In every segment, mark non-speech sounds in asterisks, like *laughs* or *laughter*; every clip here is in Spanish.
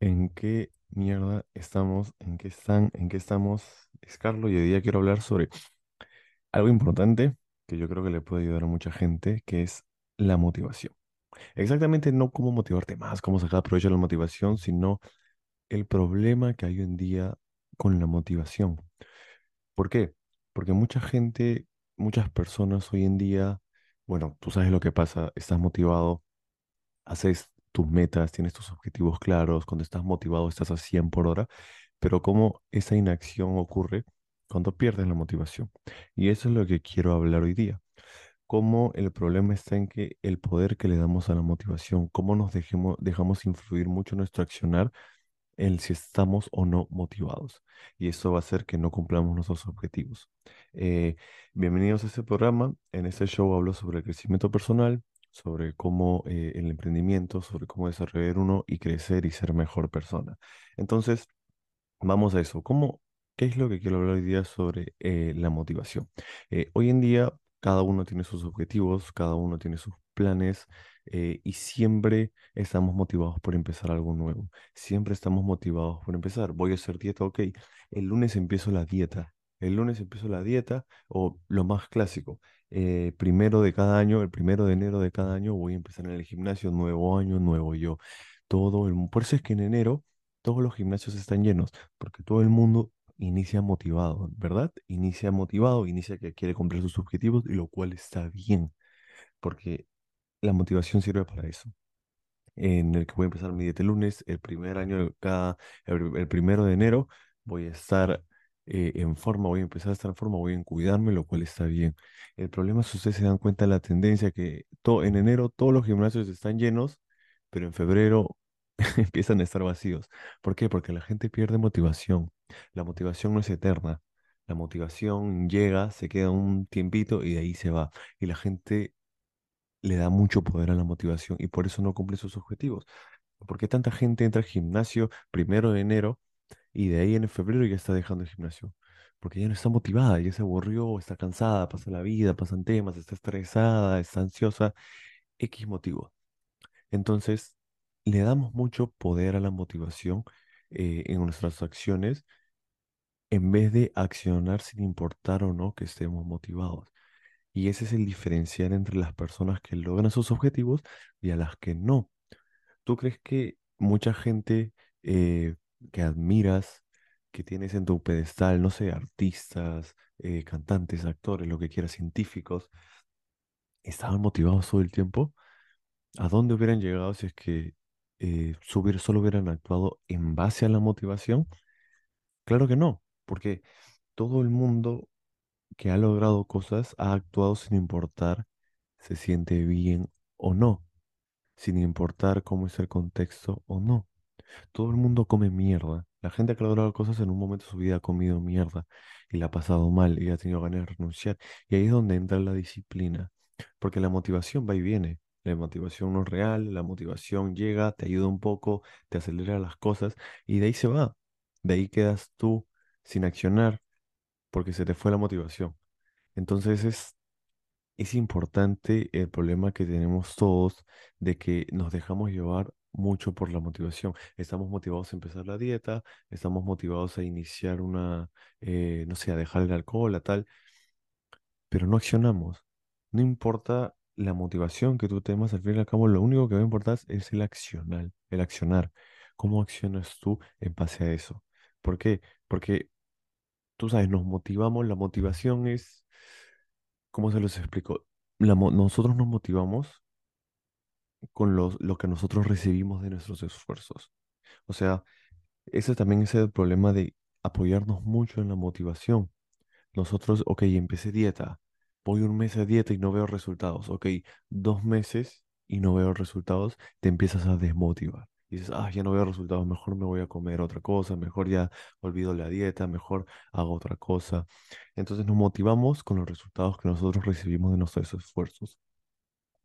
¿En qué mierda estamos? ¿En qué están? ¿En qué estamos? Es Carlos y hoy día quiero hablar sobre algo importante que yo creo que le puede ayudar a mucha gente, que es la motivación. Exactamente no cómo motivarte más, cómo sacar provecho de la motivación, sino el problema que hay hoy en día con la motivación. ¿Por qué? Porque mucha gente, muchas personas hoy en día, bueno, tú sabes lo que pasa, estás motivado haces tus metas, tienes tus objetivos claros, cuando estás motivado estás a 100 por hora, pero cómo esa inacción ocurre cuando pierdes la motivación. Y eso es lo que quiero hablar hoy día. Cómo el problema está en que el poder que le damos a la motivación, cómo nos dejemos, dejamos influir mucho nuestro accionar en si estamos o no motivados. Y eso va a hacer que no cumplamos nuestros objetivos. Eh, bienvenidos a este programa. En este show hablo sobre el crecimiento personal, sobre cómo eh, el emprendimiento, sobre cómo desarrollar uno y crecer y ser mejor persona. Entonces, vamos a eso. ¿Cómo, qué es lo que quiero hablar hoy día sobre eh, la motivación? Eh, hoy en día, cada uno tiene sus objetivos, cada uno tiene sus planes y siempre estamos motivados por empezar algo nuevo. Siempre estamos motivados por empezar. Voy a hacer dieta, ok. El lunes empiezo la dieta. El lunes empiezo la dieta o lo más clásico. Eh, primero de cada año, el primero de enero de cada año voy a empezar en el gimnasio, nuevo año, nuevo yo. Todo el, por eso es que en enero todos los gimnasios están llenos, porque todo el mundo inicia motivado, ¿verdad? Inicia motivado, inicia que quiere cumplir sus objetivos, y lo cual está bien, porque la motivación sirve para eso. En el que voy a empezar mi dieta el lunes, el primer año cada, el primero de enero, voy a estar eh, en forma, voy a empezar a estar en forma, voy a cuidarme, lo cual está bien. El problema es que ustedes se dan cuenta de la tendencia que to- en enero todos los gimnasios están llenos, pero en febrero *laughs* empiezan a estar vacíos. ¿Por qué? Porque la gente pierde motivación. La motivación no es eterna. La motivación llega, se queda un tiempito y de ahí se va. Y la gente le da mucho poder a la motivación y por eso no cumple sus objetivos. ¿Por qué tanta gente entra al gimnasio primero de enero y de ahí en febrero ya está dejando el gimnasio? Porque ya no está motivada, ya se aburrió, está cansada, pasa la vida, pasan temas, está estresada, está ansiosa, X motivo. Entonces, le damos mucho poder a la motivación eh, en nuestras acciones en vez de accionar sin importar o no que estemos motivados. Y ese es el diferencial entre las personas que logran sus objetivos y a las que no. ¿Tú crees que mucha gente eh, que admiras, que tienes en tu pedestal, no sé, artistas, eh, cantantes, actores, lo que quieras, científicos, estaban motivados todo el tiempo? ¿A dónde hubieran llegado si es que eh, solo hubieran actuado en base a la motivación? Claro que no, porque todo el mundo que ha logrado cosas ha actuado sin importar se siente bien o no, sin importar cómo es el contexto o no. Todo el mundo come mierda. La gente que ha logrado cosas en un momento de su vida ha comido mierda y la ha pasado mal y ha tenido ganas de renunciar. Y ahí es donde entra la disciplina, porque la motivación va y viene. La motivación no es real, la motivación llega, te ayuda un poco, te acelera las cosas y de ahí se va. De ahí quedas tú sin accionar porque se te fue la motivación. Entonces es es importante el problema que tenemos todos de que nos dejamos llevar mucho por la motivación. Estamos motivados a empezar la dieta, estamos motivados a iniciar una, eh, no sé, a dejar el alcohol, a tal, pero no accionamos. No importa la motivación que tú tengas, al fin y al cabo, lo único que va a importar es el accionar, el accionar. ¿Cómo accionas tú en base a eso? ¿Por qué? Porque tú sabes, nos motivamos, la motivación es, ¿cómo se los explico? Nosotros nos motivamos con los, lo que nosotros recibimos de nuestros esfuerzos. O sea, ese también es el problema de apoyarnos mucho en la motivación. Nosotros, ok, empecé dieta, voy un mes a dieta y no veo resultados. Ok, dos meses y no veo resultados, te empiezas a desmotivar. Dices, ah, ya no veo resultados, mejor me voy a comer otra cosa, mejor ya olvido la dieta, mejor hago otra cosa. Entonces nos motivamos con los resultados que nosotros recibimos de nuestros esfuerzos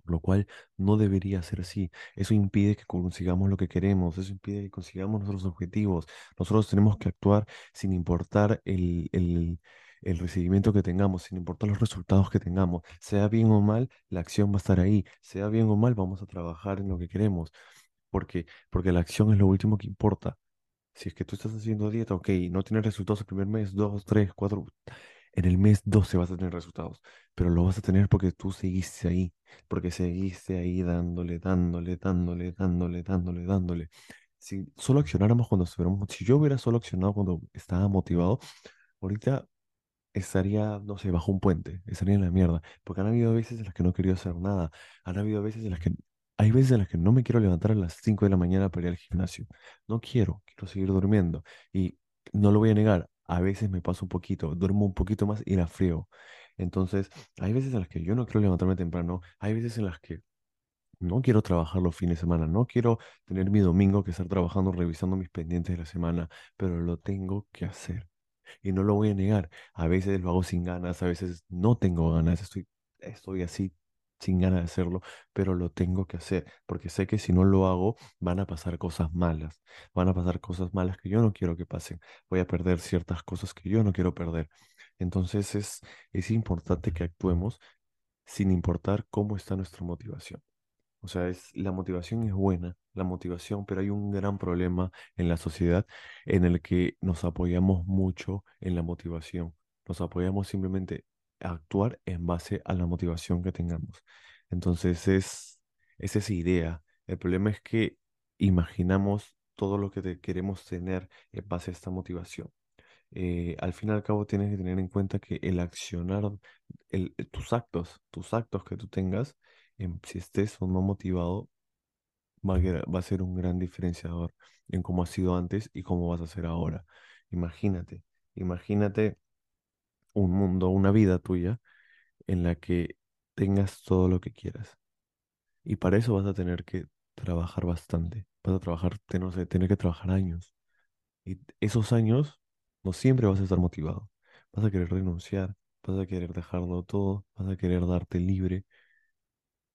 lo cual no debería ser así. Eso impide que consigamos lo que queremos, eso impide que consigamos nuestros objetivos. Nosotros tenemos que actuar sin importar el, el, el recibimiento que tengamos, sin importar los resultados que tengamos. Sea bien o mal, la acción va a estar ahí. Sea bien o mal, vamos a trabajar en lo que queremos. Porque, porque la acción es lo último que importa. Si es que tú estás haciendo dieta, ok, no tienes resultados el primer mes, dos, tres, cuatro, en el mes 12 vas a tener resultados, pero lo vas a tener porque tú seguiste ahí, porque seguiste ahí dándole, dándole, dándole, dándole, dándole, dándole. Si solo accionáramos cuando estuviéramos, si yo hubiera solo accionado cuando estaba motivado, ahorita estaría, no sé, bajo un puente, estaría en la mierda, porque han habido veces en las que no he querido hacer nada, han habido veces en las que, hay veces en las que no me quiero levantar a las 5 de la mañana para ir al gimnasio, no quiero, quiero seguir durmiendo, y no lo voy a negar, a veces me paso un poquito, duermo un poquito más y la frío, entonces, hay veces en las que yo no quiero levantarme temprano, hay veces en las que no quiero trabajar los fines de semana, no quiero tener mi domingo que estar trabajando, revisando mis pendientes de la semana, pero lo tengo que hacer. Y no lo voy a negar. A veces lo hago sin ganas, a veces no tengo ganas, estoy, estoy así sin ganas de hacerlo, pero lo tengo que hacer, porque sé que si no lo hago van a pasar cosas malas, van a pasar cosas malas que yo no quiero que pasen, voy a perder ciertas cosas que yo no quiero perder. Entonces es, es importante que actuemos sin importar cómo está nuestra motivación. O sea, es, la motivación es buena, la motivación, pero hay un gran problema en la sociedad en el que nos apoyamos mucho en la motivación. Nos apoyamos simplemente actuar en base a la motivación que tengamos. Entonces es, es esa idea. El problema es que imaginamos todo lo que te- queremos tener en base a esta motivación. Eh, al fin y al cabo tienes que tener en cuenta que el accionar, el, tus actos, tus actos que tú tengas, em, si estés o no motivado, va a, va a ser un gran diferenciador en cómo has sido antes y cómo vas a ser ahora. Imagínate, imagínate un mundo, una vida tuya en la que tengas todo lo que quieras. Y para eso vas a tener que trabajar bastante. Vas a trabajar, no sé, tener que trabajar años. Y esos años no siempre vas a estar motivado. Vas a querer renunciar, vas a querer dejarlo todo, vas a querer darte libre.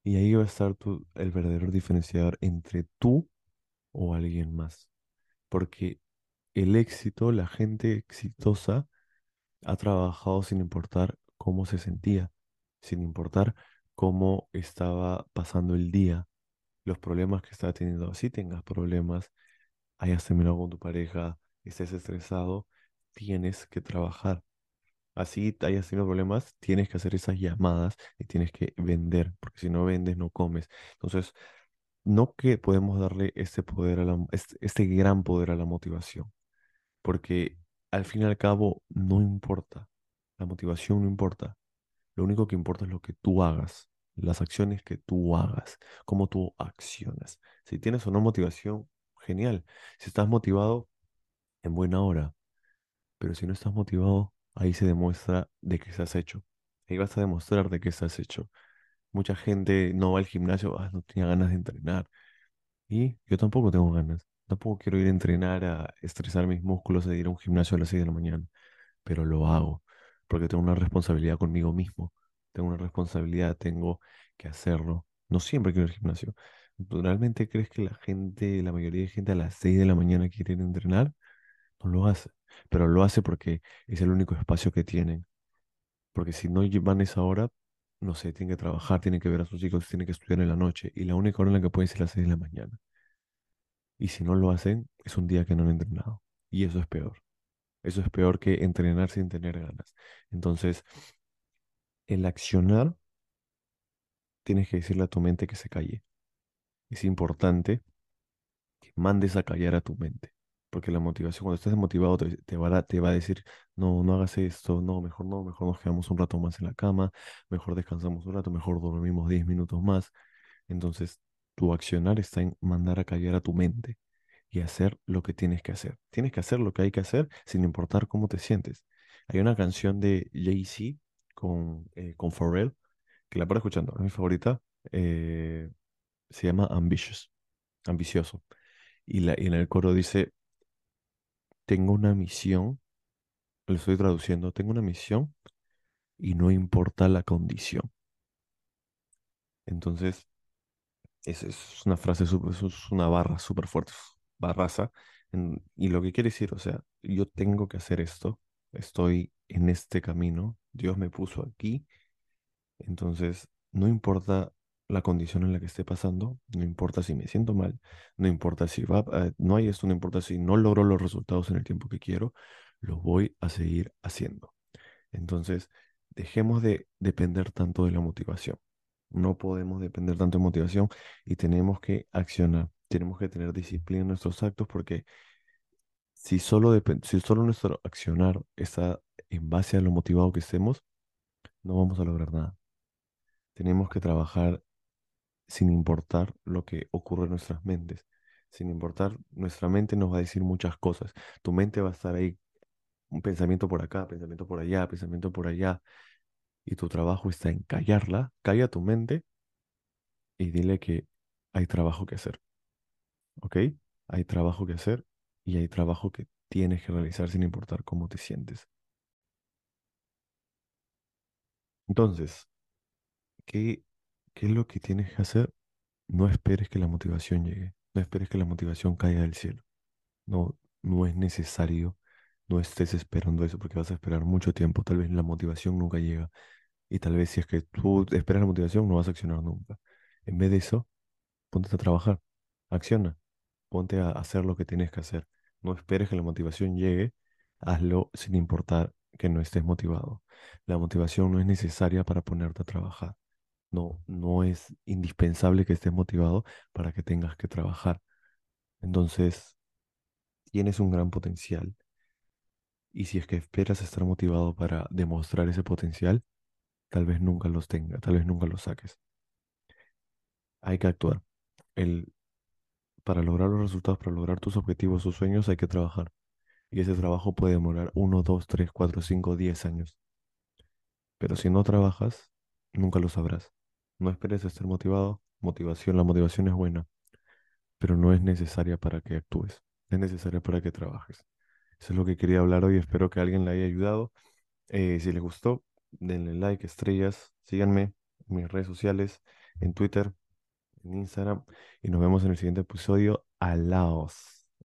Y ahí va a estar tu, el verdadero diferenciador entre tú o alguien más. Porque el éxito, la gente exitosa, ha trabajado sin importar cómo se sentía, sin importar cómo estaba pasando el día, los problemas que estaba teniendo. Si tengas problemas, hayas terminado con tu pareja, estés estresado, tienes que trabajar. Así hayas tenido problemas, tienes que hacer esas llamadas y tienes que vender, porque si no vendes, no comes. Entonces, no que podemos darle este poder a la, este, este gran poder a la motivación, porque al fin y al cabo no importa, la motivación no importa, lo único que importa es lo que tú hagas, las acciones que tú hagas, cómo tú accionas. Si tienes o no motivación, genial. Si estás motivado, en buena hora, pero si no estás motivado, ahí se demuestra de qué estás hecho. Ahí vas a demostrar de qué estás hecho. Mucha gente no va al gimnasio, "Ah, no tenía ganas de entrenar. Y yo tampoco tengo ganas. Tampoco quiero ir a entrenar, a estresar mis músculos, de ir a un gimnasio a las 6 de la mañana. Pero lo hago porque tengo una responsabilidad conmigo mismo. Tengo una responsabilidad, tengo que hacerlo. No siempre quiero ir al gimnasio. ¿Tú ¿Realmente crees que la gente, la mayoría de gente a las 6 de la mañana quiere ir a entrenar? No lo hace. Pero lo hace porque es el único espacio que tienen. Porque si no van a esa hora, no sé, tienen que trabajar, tienen que ver a sus hijos, tienen que estudiar en la noche. Y la única hora en la que pueden ser las 6 de la mañana. Y si no lo hacen, es un día que no han entrenado. Y eso es peor. Eso es peor que entrenar sin tener ganas. Entonces, el accionar, tienes que decirle a tu mente que se calle. Es importante que mandes a callar a tu mente. Porque la motivación, cuando estés desmotivado, te, te va a, te va a decir, no, no hagas esto, no, mejor no, mejor nos quedamos un rato más en la cama, mejor descansamos un rato, mejor dormimos 10 minutos más. Entonces, tu accionar está en mandar a callar a tu mente y hacer lo que tienes que hacer. Tienes que hacer lo que hay que hacer sin importar cómo te sientes. Hay una canción de Jay-Z con, eh, con Pharrell, que la paro escuchando, es mi favorita, eh, se llama Ambitious, ambicioso. Y, la, y en el coro dice, tengo una misión, lo estoy traduciendo, tengo una misión y no importa la condición. Entonces, es, es una frase, súper- es una barra súper fuerte, barraza. y lo que quiere decir, o sea, yo tengo que hacer esto, estoy en este camino, Dios me puso aquí, entonces no importa la condición en la que esté pasando, no importa si me siento mal, no importa si va, eh, no hay esto, no importa si no logro los resultados en el tiempo que quiero, lo voy a seguir haciendo. Entonces, dejemos de depender tanto de la motivación. No podemos depender tanto de motivación y tenemos que accionar. Tenemos que tener disciplina en nuestros actos porque si solo, si solo nuestro accionar está en base a lo motivado que estemos, no vamos a lograr nada. Tenemos que trabajar sin importar lo que ocurre en nuestras mentes. Sin importar, nuestra mente nos va a decir muchas cosas. Tu mente va a estar ahí, un pensamiento por acá, pensamiento por allá, pensamiento por allá. Y tu trabajo está en callarla, calla tu mente y dile que hay trabajo que hacer. ¿Ok? Hay trabajo que hacer y hay trabajo que tienes que realizar sin importar cómo te sientes. Entonces, ¿qué, qué es lo que tienes que hacer? No esperes que la motivación llegue. No esperes que la motivación caiga del cielo. No, no es necesario. No estés esperando eso porque vas a esperar mucho tiempo. Tal vez la motivación nunca llega. Y tal vez si es que tú esperas la motivación, no vas a accionar nunca. En vez de eso, ponte a trabajar. Acciona. Ponte a hacer lo que tienes que hacer. No esperes que la motivación llegue. Hazlo sin importar que no estés motivado. La motivación no es necesaria para ponerte a trabajar. No, no es indispensable que estés motivado para que tengas que trabajar. Entonces, tienes un gran potencial y si es que esperas estar motivado para demostrar ese potencial, tal vez nunca los tenga, tal vez nunca los saques. Hay que actuar. El, para lograr los resultados, para lograr tus objetivos, tus sueños, hay que trabajar. Y ese trabajo puede demorar uno, dos, tres, cuatro, cinco, diez años. Pero si no trabajas, nunca lo sabrás. No esperes estar motivado. Motivación, la motivación es buena, pero no es necesaria para que actúes. Es necesaria para que trabajes. Eso es lo que quería hablar hoy. Espero que alguien le haya ayudado. Eh, si les gustó, denle like, estrellas, síganme en mis redes sociales, en Twitter, en Instagram, y nos vemos en el siguiente episodio. Alaos.